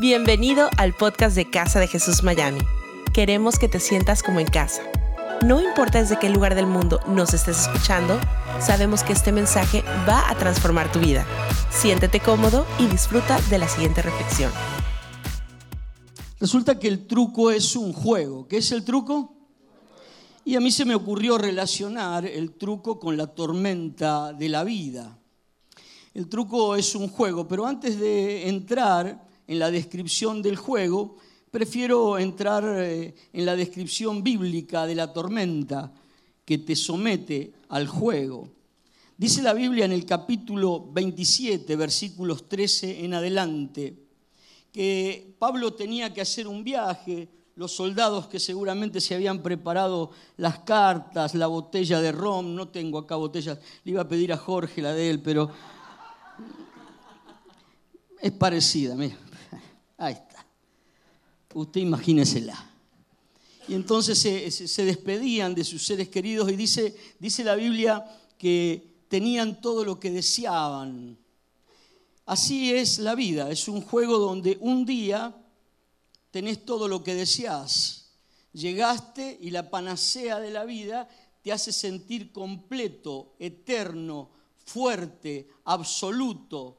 Bienvenido al podcast de Casa de Jesús Miami. Queremos que te sientas como en casa. No importa desde qué lugar del mundo nos estés escuchando, sabemos que este mensaje va a transformar tu vida. Siéntete cómodo y disfruta de la siguiente reflexión. Resulta que el truco es un juego. ¿Qué es el truco? Y a mí se me ocurrió relacionar el truco con la tormenta de la vida. El truco es un juego, pero antes de entrar en la descripción del juego, prefiero entrar eh, en la descripción bíblica de la tormenta que te somete al juego. Dice la Biblia en el capítulo 27, versículos 13 en adelante, que Pablo tenía que hacer un viaje, los soldados que seguramente se habían preparado las cartas, la botella de rom, no tengo acá botellas, le iba a pedir a Jorge la de él, pero es parecida, mira, ahí está, usted imagínesela. Y entonces se, despedían de sus seres queridos y dice, dice la Biblia que tenían todo lo que deseaban. Así es la vida, es un juego donde un día tenés todo lo que deseas. Llegaste y la panacea de la vida te hace sentir completo, eterno, fuerte, absoluto.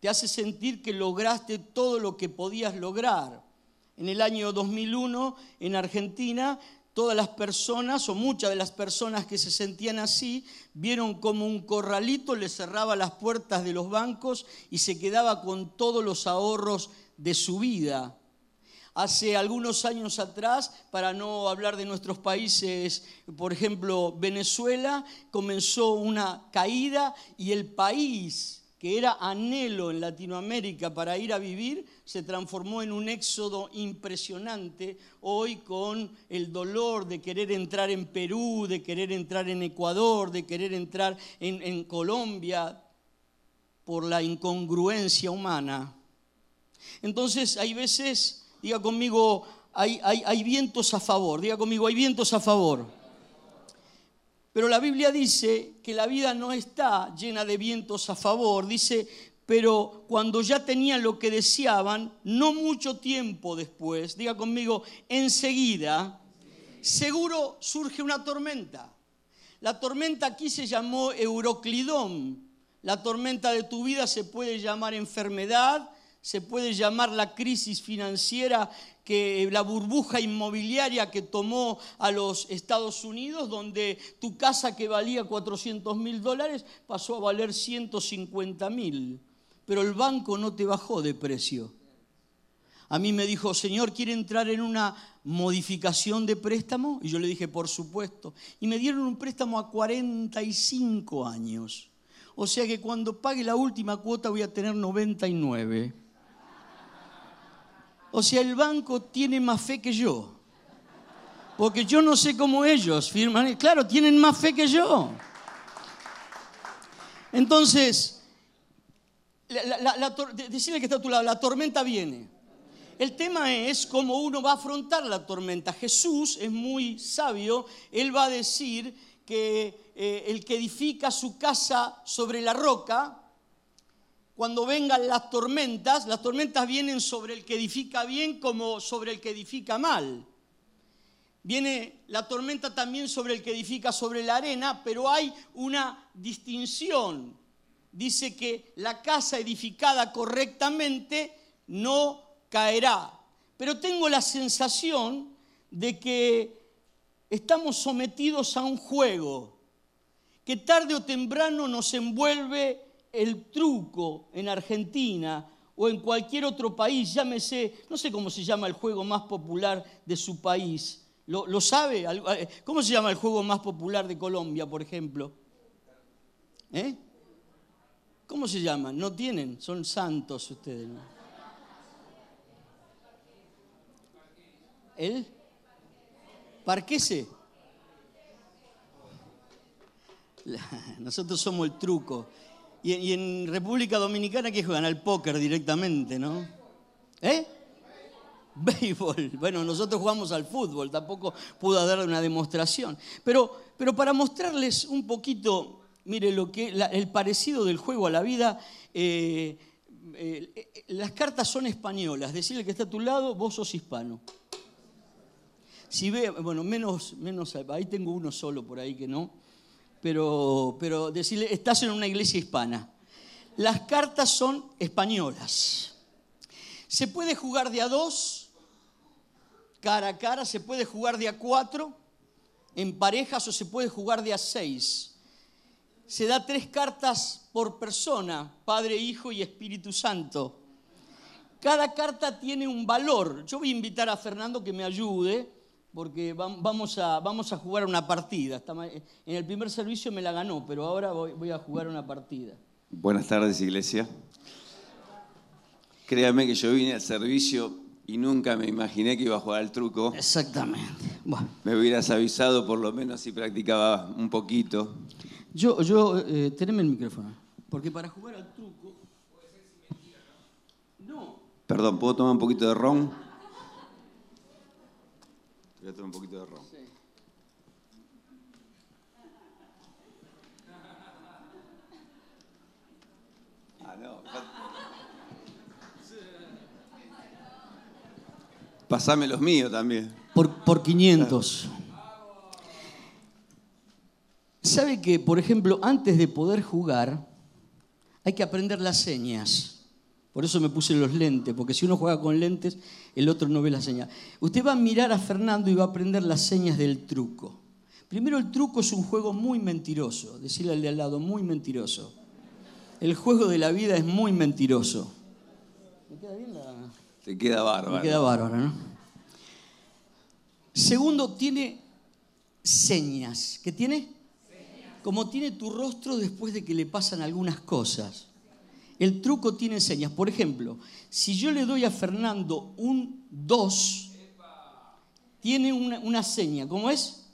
Te hace sentir que lograste todo lo que podías lograr. En el año 2001, en Argentina, todas las personas o muchas de las personas que se sentían así vieron como un corralito le cerraba las puertas de los bancos y se quedaba con todos los ahorros de su vida. Hace algunos años atrás, para no hablar de nuestros países, por ejemplo Venezuela, comenzó una caída y el país que era anhelo en Latinoamérica para ir a vivir, se transformó en un éxodo impresionante, hoy con el dolor de querer entrar en Perú, de querer entrar en Ecuador, de querer entrar en, Colombia, por la incongruencia humana. Entonces hay veces Diga conmigo, hay, hay, vientos a favor. Diga conmigo, hay vientos a favor. Pero la Biblia dice que la vida no está llena de vientos a favor. Dice, pero cuando ya tenían lo que deseaban, no mucho tiempo después, diga conmigo, enseguida, seguro surge una tormenta. La tormenta aquí se llamó Euroclidón. La tormenta de tu vida se puede llamar enfermedad, se puede llamar la crisis financiera, que la burbuja inmobiliaria que tomó a los Estados Unidos, donde tu casa que valía 400 mil dólares pasó a valer 150 mil. Pero el banco no te bajó de precio. A mí me dijo, Señor, ¿quiere entrar en una modificación de préstamo? Y yo le dije, por supuesto. Y me dieron un préstamo a 45 años. O sea que cuando pague la última cuota voy a tener 99. O sea, el banco tiene más fe que yo. Porque yo no sé cómo ellos firman. Claro, tienen más fe que yo. Entonces, decirle que está a tu lado, la tormenta viene. El tema es cómo uno va a afrontar la tormenta. Jesús es muy sabio. Él va a decir que eh, el que edifica su casa sobre la roca, cuando vengan las tormentas, las tormentas vienen sobre el que edifica bien como sobre el que edifica mal. Viene la tormenta también sobre el que edifica sobre la arena, pero hay una distinción. Dice que la casa edificada correctamente no caerá. Pero tengo la sensación de que estamos sometidos a un juego que tarde o temprano nos envuelve el truco en Argentina o en cualquier otro país, llámese, no sé cómo se llama el juego más popular de su país. ¿Lo, sabe? Eh, ¿Cómo se llama el juego más popular de Colombia, por ejemplo? ¿Eh? ¿Cómo se llama? No tienen, son santos ustedes. ¿El? ¿Parquese? Nosotros somos el truco. Y, en República Dominicana, ¿qué juegan? Al póker directamente, ¿no? ¿Eh? Béisbol. Bueno, nosotros jugamos al fútbol, tampoco pude dar una demostración. Pero, pero para mostrarles un poquito, mire, lo que, el parecido del juego a la vida, eh, eh, las cartas son españolas. Decirle que está a tu lado, vos sos hispano. Si ve, bueno, menos, menos, ahí tengo uno solo por ahí que no, pero, pero decirle, estás en una iglesia hispana. Las cartas son españolas. Se puede jugar de a dos, cara a cara, se puede jugar de a cuatro, en parejas o se puede jugar de a seis. Se da tres cartas por persona, Padre, Hijo y Espíritu Santo. Cada carta tiene un valor. Yo voy a invitar a Fernando que me ayude porque vamos a, vamos a jugar una partida. En el primer servicio me la ganó, pero ahora voy, a jugar una partida. Buenas tardes, iglesia. Créame que yo vine al servicio y nunca me imaginé que iba a jugar al truco. Exactamente. Me hubieras avisado por lo menos si practicaba un poquito. Yo, yo, eh, teneme el micrófono. Porque para jugar al truco. No. Perdón, ¿puedo tomar un poquito de ron? Voy a tomar un poquito de ron. Sí. Ah, no. Pasame los míos también. Por, por 500. ¿Sabe que, por ejemplo, antes de poder jugar, hay que aprender las señas? Por eso me puse los lentes, porque si uno juega con lentes, el otro no ve las señas. Usted va a mirar a Fernando y va a aprender las señas del truco. Primero, el truco es un juego muy mentiroso, decirle al de al lado, muy mentiroso. El juego de la vida es muy mentiroso. ¿Me queda bien la.? Te queda bárbaro. Me queda bárbaro, ¿no? Segundo, tiene señas. ¿Qué tiene? Como tiene tu rostro después de que le pasan algunas cosas. El truco tiene señas. Por ejemplo, si yo le doy a Fernando un 2, tiene una, seña. ¿Cómo es?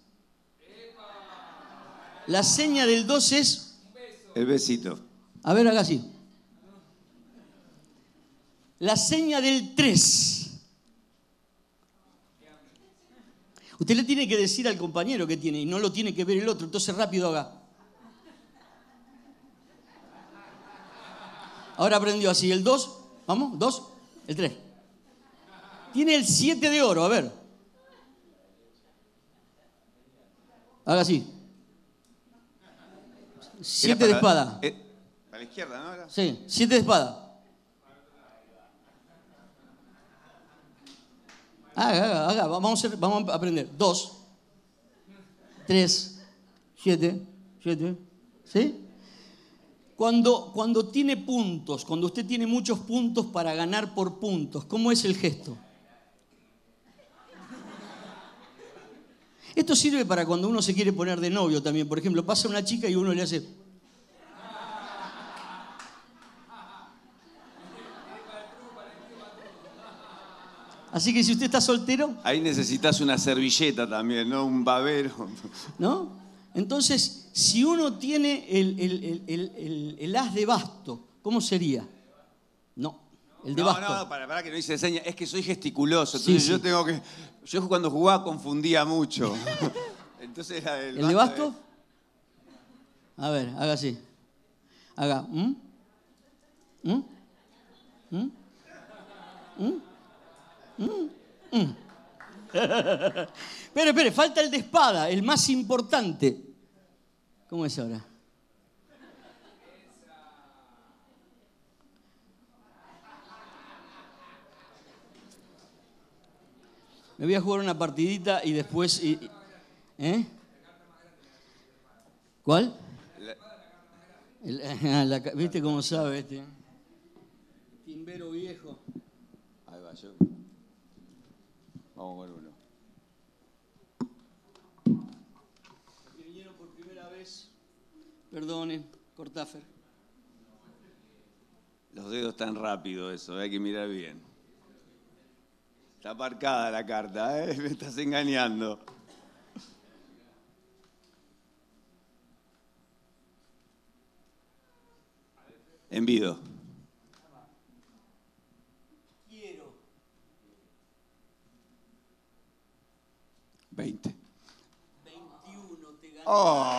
La seña del 2 es... El besito. A ver, haga así. La seña del 3. Usted le tiene que decir al compañero que tiene y no lo tiene que ver el otro. Entonces rápido haga. Ahora aprendió así. El 2, vamos, 2, el 3. Tiene el 7 de oro, a ver. Haga así. 7 de espada. Eh, a la izquierda, ¿no? Sí, 7 de espada. Haga, haga, haga. Vamos a, vamos a aprender. 2, 3, 7, 7. ¿Sí? Cuando, cuando tiene puntos, cuando usted tiene muchos puntos para ganar por puntos, ¿cómo es el gesto? Esto sirve para cuando uno se quiere poner de novio también. Por ejemplo, pasa una chica y uno le hace... Así que si usted está soltero... Ahí necesitas una servilleta también, ¿no? Un babero. ¿No? Entonces, si uno tiene el, as de basto, ¿cómo sería? No, el de no, basto. No, no, para, para que no dice seña, es que soy gesticuloso, entonces yo tengo que... Yo cuando jugaba confundía mucho. entonces era el... ¿El de basto? A ver, haga así. Haga... ¿Mm? ¿Mm? ¿Mm? ¿Mm? ¿Mm? ¿Mm? espere, espere, falta el de espada, el más importante. ¿Cómo es ahora? Me voy a jugar una partidita y después... ¿Eh? ¿Cuál? ¿Viste cómo sabe este? Timbero viejo. Ahí va, yo. Vamos con uno. que vinieron por primera vez, perdonen, Cortafer. Los dedos están rápido eso, hay que mirar bien. Está aparcada la carta, ¿eh? me estás engañando. Envido. 20. 21 te ganó. Oh.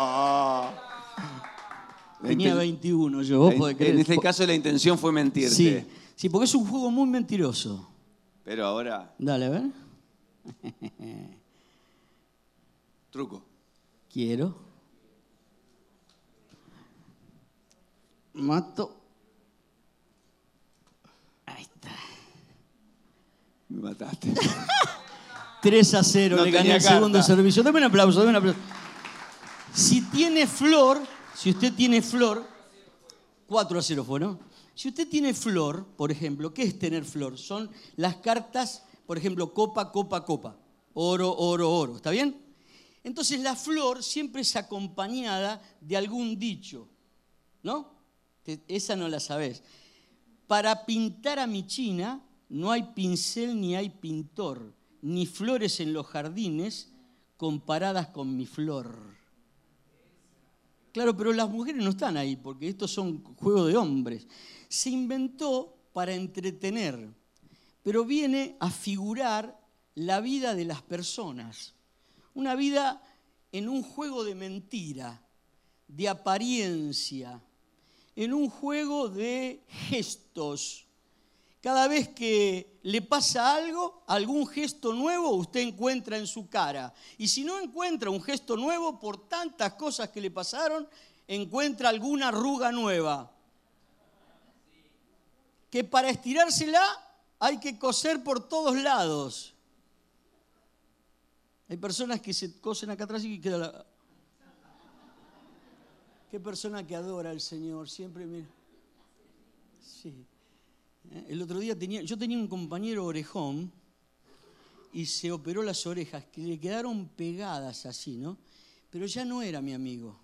Tenía inten- 21 yo, vos podés En, creer. en este caso la intención fue mentirte. Sí, sí, porque es un juego muy mentiroso. Pero ahora, Dale, a ver. truco. Quiero. Mato. Ahí está. Me mataste. 3 a 0, No le gané el segundo servicio. Dame un aplauso, dame un aplauso. Si tiene flor, si usted tiene flor, 4 a 0 fue, ¿no? Si usted tiene flor, por ejemplo, ¿qué es tener flor? Son las cartas, por ejemplo, copa, copa, copa. Oro, oro, oro. ¿Está bien? Entonces la flor siempre es acompañada de algún dicho, ¿no? Esa no la sabés. Para pintar a mi china no hay pincel ni hay pintor, ni flores en los jardines comparadas con mi flor. Claro, pero las mujeres no están ahí porque estos son juegos de hombres. Se inventó para entretener, pero viene a figurar la vida de las personas. Una vida en un juego de mentira, de apariencia, en un juego de gestos. Cada vez que le pasa algo, algún gesto nuevo usted encuentra en su cara. Y si no encuentra un gesto nuevo, por tantas cosas que le pasaron, encuentra alguna arruga nueva. Que para estirársela hay que coser por todos lados. Hay personas que se cosen acá atrás y queda la... Qué persona que adora al Señor, siempre mira. Sí. ¿Eh? El otro día tenía, yo tenía un compañero orejón y se operó las orejas, que le quedaron pegadas así, ¿no? Pero ya no era mi amigo.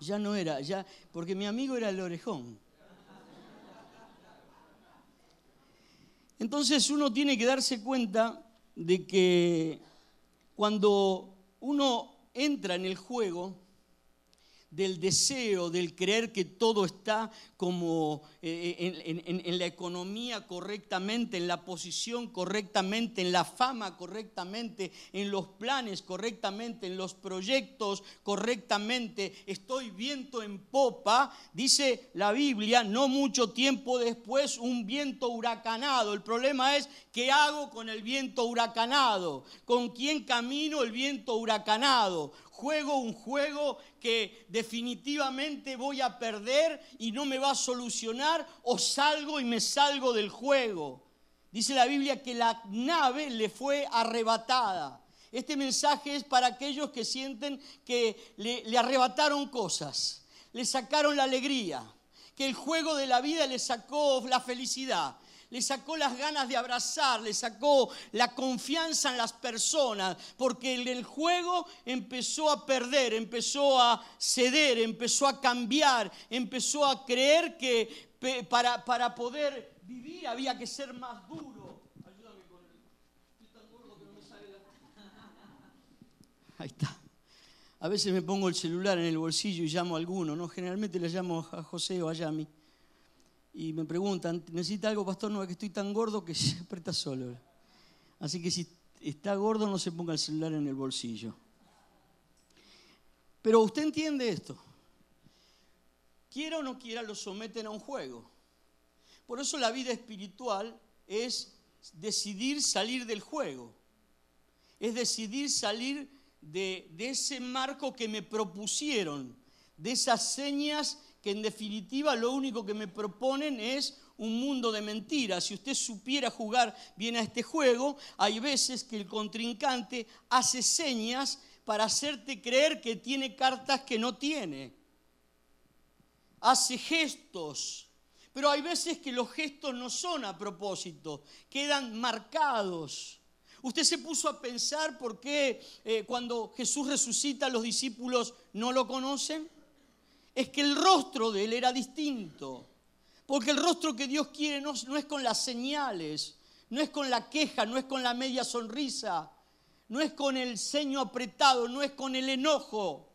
Ya no era, ya, porque mi amigo era el orejón. Entonces uno tiene que darse cuenta de que cuando uno entra en el juego, del deseo, del creer que todo está como eh, en, en- en la economía correctamente, en la posición correctamente, en la fama correctamente, en los planes correctamente, en los proyectos correctamente, estoy viento en popa, dice la Biblia, no mucho tiempo después un viento huracanado. El problema es, ¿qué hago con el viento huracanado? ¿Con quién camino el viento huracanado? Juego un juego que definitivamente voy a perder y no me va a solucionar o salgo y me salgo del juego. Dice la Biblia que la nave le fue arrebatada. Este mensaje es para aquellos que sienten que le, arrebataron cosas, le sacaron la alegría, que el juego de la vida le sacó la felicidad, le sacó las ganas de abrazar, le sacó la confianza en las personas, porque el, juego empezó a perder, empezó a ceder, empezó a cambiar, empezó a creer que para, para poder vivir había que ser más duro. Ayúdame con el... Estoy tan gordo que no me sale la... Ahí está. A veces me pongo el celular en el bolsillo y llamo a alguno, ¿no? Generalmente le llamo a José o a Yami y me preguntan, ¿necesita algo, pastor? No, es que estoy tan gordo que se aprieta solo. Así que si está gordo, no se ponga el celular en el bolsillo. Pero usted entiende esto. Quiera o no quiera, lo someten a un juego. Por eso la vida espiritual es decidir salir del juego. Es decidir salir de ese marco que me propusieron, de esas señas que en definitiva lo único que me proponen es un mundo de mentiras. Si usted supiera jugar bien a este juego, hay veces que el contrincante hace señas para hacerte creer que tiene cartas que no tiene. Hace gestos, pero hay veces que los gestos no son a propósito, quedan marcados. Usted se puso a pensar por qué eh, cuando Jesús resucita los discípulos no lo conocen es que el rostro de él era distinto. Porque el rostro que Dios quiere no, es con las señales, no es con la queja, no es con la media sonrisa, no es con el ceño apretado, no es con el enojo,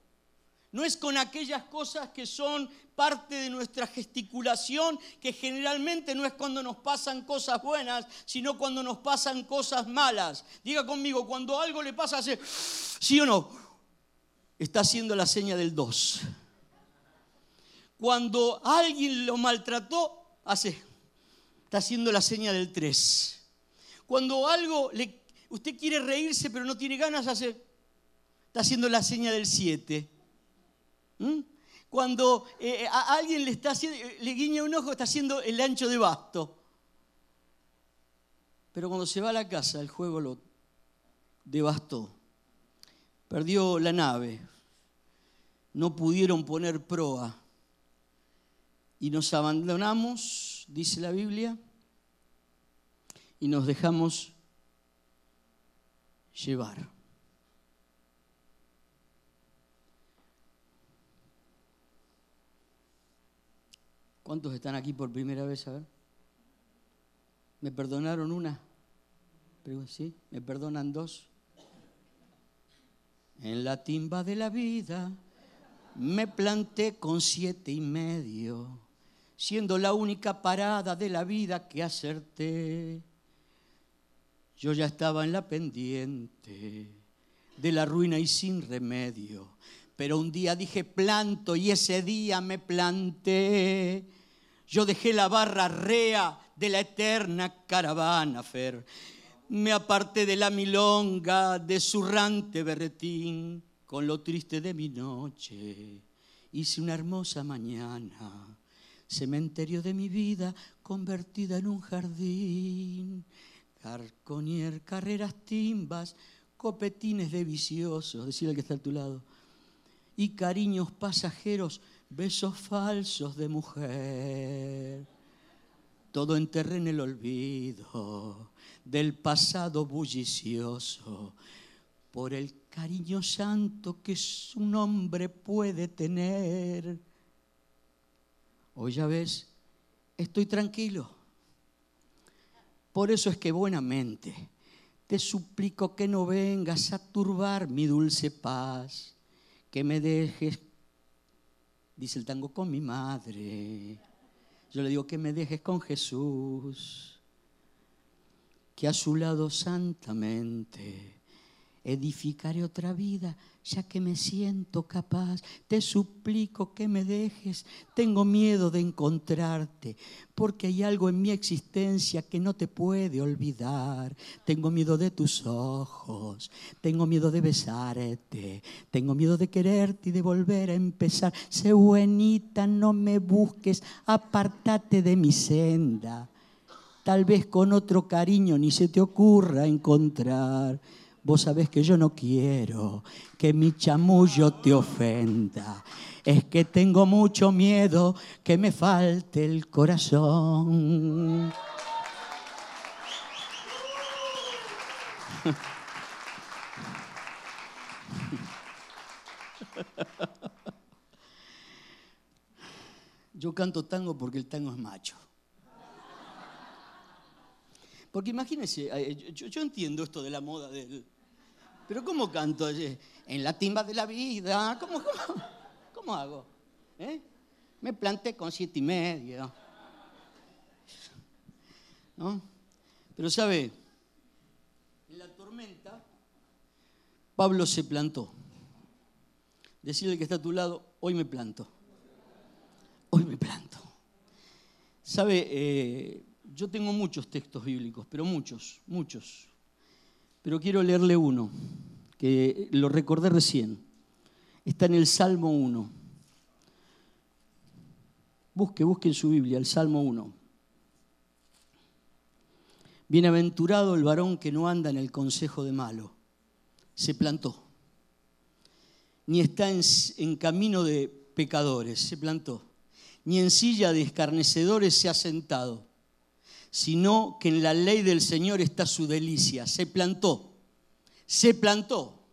no es con aquellas cosas que son parte de nuestra gesticulación, que generalmente no es cuando nos pasan cosas buenas, sino cuando nos pasan cosas malas. Diga conmigo, cuando algo le pasa, hace, ¿sí o no? Está haciendo la seña del 2. Cuando alguien lo maltrató, hace, está haciendo la seña del 3. Cuando algo usted quiere reírse pero no tiene ganas, hace, está haciendo la seña del 7. ¿Mm? Cuando eh, a alguien le, está le guiña un ojo, está haciendo el ancho de basto. Pero cuando se va a la casa, el juego lo devastó. Perdió la nave. No pudieron poner proa. Y nos abandonamos, dice la Biblia, y nos dejamos llevar. ¿Cuántos están aquí por primera vez? A ver. ¿Me perdonaron una? ¿Sí? ¿Me perdonan dos? En la timba de la vida me planté con siete y medio, siendo la única parada de la vida que acerté. Yo ya estaba en la pendiente de la ruina y sin remedio, pero un día dije planto y ese día me planté. Yo dejé la barra rea de la eterna caravana, Fer. Me aparté de la milonga de zurrante berretín con lo triste de mi noche. Hice una hermosa mañana, cementerio de mi vida convertida en un jardín. Carconier, carreras timbas, copetines de viciosos, decir el que está a tu lado, y cariños pasajeros, besos falsos de mujer todo enterré en el olvido del pasado bullicioso, por el cariño santo que un hombre puede tener. Hoy ya ves, estoy tranquilo. Por eso es que buenamente te suplico que no vengas a turbar mi dulce paz, que me dejes, dice el tango, con mi madre yo le digo que me dejes con Jesús, que a su lado santamente edificaré otra vida, ya que me siento capaz. Te suplico que me dejes, tengo miedo de encontrarte, porque hay algo en mi existencia que no te puede olvidar. Tengo miedo de tus ojos, tengo miedo de besarte, tengo miedo de quererte y de volver a empezar. Sé buenita, no me busques, apártate de mi senda. Tal vez con otro cariño ni se te ocurra encontrar Vos sabés que yo no quiero que mi chamullo te ofenda. Es que tengo mucho miedo que me falte el corazón. Yo canto tango porque el tango es macho. Porque imagínense, eh, yo, entiendo esto de la moda del, pero ¿cómo canto? En la timba de la vida. ¿Cómo, cómo, hago? ¿Eh? Me planté con siete y medio. ¿No? Pero sabe, en la tormenta, Pablo se plantó. Decirle que está a tu lado, hoy me planto. Hoy me planto. Sabe, eh, yo tengo muchos textos bíblicos, pero muchos, muchos pero quiero leerle uno, que lo recordé recién. Está en el Salmo 1. Busque, busque en su Biblia, el Salmo 1. Bienaventurado el varón que no anda en el consejo de malo, se plantó. Ni está en, en camino de pecadores, se plantó. Ni en silla de escarnecedores se ha sentado sino que en la ley del Señor está su delicia. Se plantó, se plantó,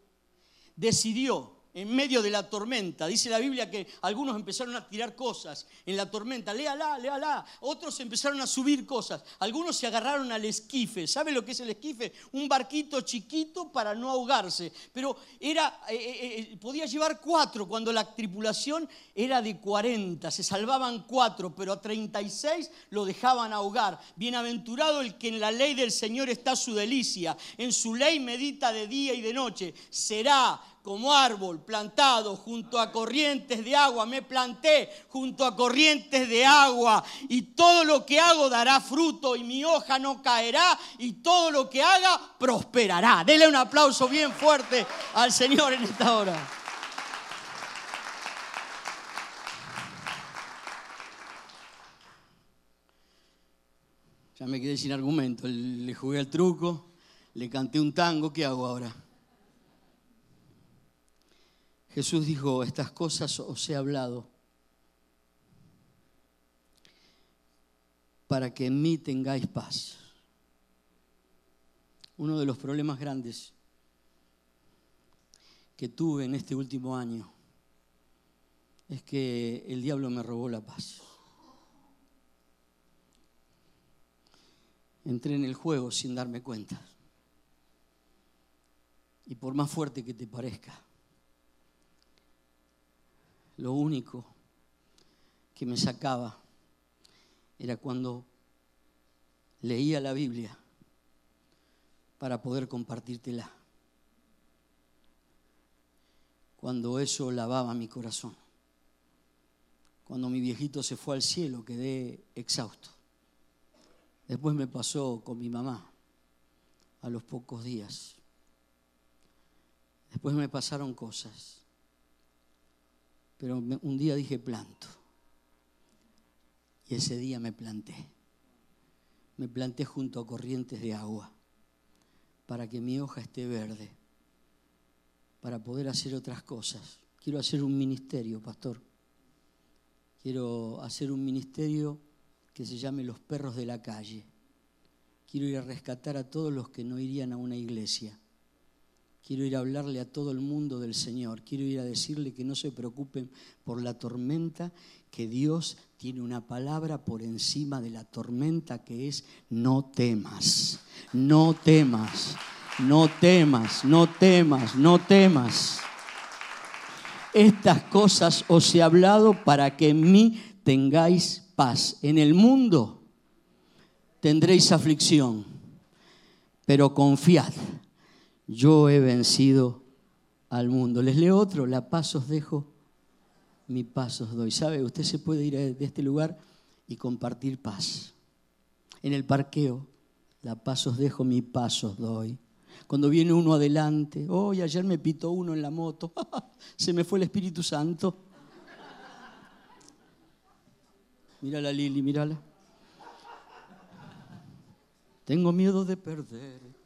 decidió en medio de la tormenta. Dice la Biblia que algunos empezaron a tirar cosas en la tormenta. Léala, léala. Otros empezaron a subir cosas. Algunos se agarraron al esquife. ¿Sabe lo que es el esquife? Un barquito chiquito para no ahogarse. Pero era, eh, eh, eh, podía llevar cuatro cuando la tripulación era de 40. Se salvaban cuatro, pero a 36 lo dejaban ahogar. Bienaventurado el que en la ley del Señor está su delicia. En su ley medita de día y de noche. Será como árbol plantado junto a corrientes de agua. Me planté junto a corrientes de agua y todo lo que hago dará fruto y mi hoja no caerá y todo lo que haga prosperará. Dele un aplauso bien fuerte al Señor en esta hora. Ya me quedé sin argumento. Le jugué al truco, le canté un tango. ¿Qué hago ahora? Jesús dijo, estas cosas os he hablado para que en mí tengáis paz. Uno de los problemas grandes que tuve en este último año es que el diablo me robó la paz. entré en el juego sin darme cuenta. Y por más fuerte que te parezca, lo único que me sacaba era cuando leía la Biblia para poder compartírtela. Cuando eso lavaba mi corazón. Cuando mi viejito se fue al cielo, quedé exhausto. Después me pasó con mi mamá a los pocos días. Después me pasaron cosas. Pero un día dije planto. Y ese día me planté. Me planté junto a corrientes de agua para que mi hoja esté verde, para poder hacer otras cosas. Quiero hacer un ministerio, pastor. Quiero hacer un ministerio que se llame Los Perros de la Calle. Quiero ir a rescatar a todos los que no irían a una iglesia. Quiero ir a hablarle a todo el mundo del Señor. Quiero ir a decirle que no se preocupen por la tormenta, que Dios tiene una palabra por encima de la tormenta que es no temas, no temas, no temas, no temas, no temas. Estas cosas os he hablado para que en mí tengáis paz. En el mundo tendréis aflicción, pero confiad, yo he vencido al mundo. Les leo otro, la paz os dejo, mi paz os doy. ¿Sabe? Usted se puede ir de este lugar y compartir paz. En el parqueo, la paz os dejo, mi paz os doy. Cuando viene uno adelante, hoy ayer me pitó uno en la moto, se me fue el Espíritu Santo. Mírala, Lili, mírala. Tengo miedo de perderte.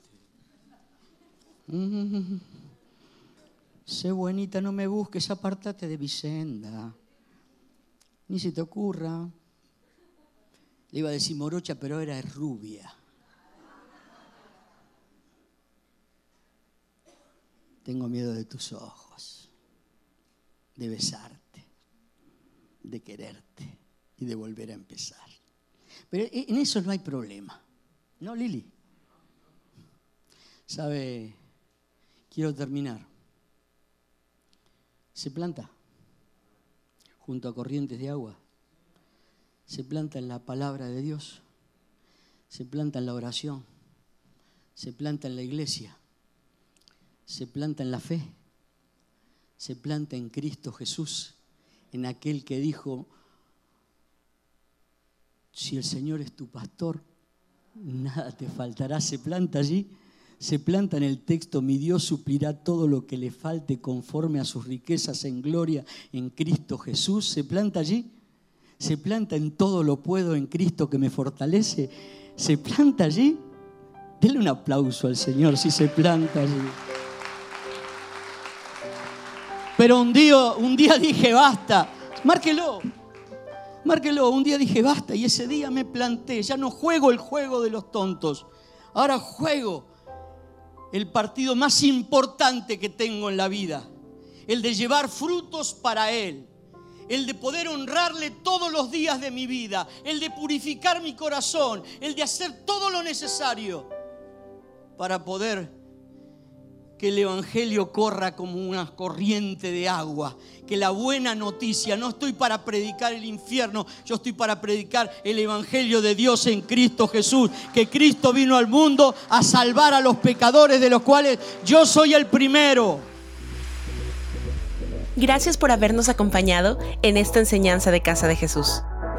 Sé buenita, no me busques, apártate de Vicenda. Ni se te ocurra. Le iba a decir morocha, pero era rubia. Tengo miedo de tus ojos, de besarte, de quererte y de volver a empezar. Pero en eso no hay problema. ¿No, Lili? ¿Sabe? Quiero terminar. Se planta junto a corrientes de agua. Se planta en la palabra de Dios. Se planta en la oración. Se planta en la iglesia. Se planta en la fe. Se planta en Cristo Jesús, en aquel que dijo, si el Señor es tu pastor, nada te faltará. Se planta allí, se planta en el texto, mi Dios suplirá todo lo que le falte conforme a sus riquezas en gloria en Cristo Jesús. Se planta allí, se planta en todo lo puedo en Cristo que me fortalece. Se planta allí. Denle un aplauso al Señor si se planta allí. Pero un día, un día dije, basta, márquelo. Márquelo, un día dije basta y ese día me planté, ya no juego el juego de los tontos, ahora juego el partido más importante que tengo en la vida, el de llevar frutos para Él, el de poder honrarle todos los días de mi vida, el de purificar mi corazón, el de hacer todo lo necesario para poder que el Evangelio corra como una corriente de agua, que la buena noticia, no estoy para predicar el infierno, yo estoy para predicar el Evangelio de Dios en Cristo Jesús, que Cristo vino al mundo a salvar a los pecadores de los cuales yo soy el primero. Gracias por habernos acompañado en esta enseñanza de Casa de Jesús.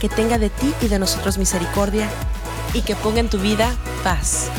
que tenga de ti y de nosotros misericordia y que ponga en tu vida paz.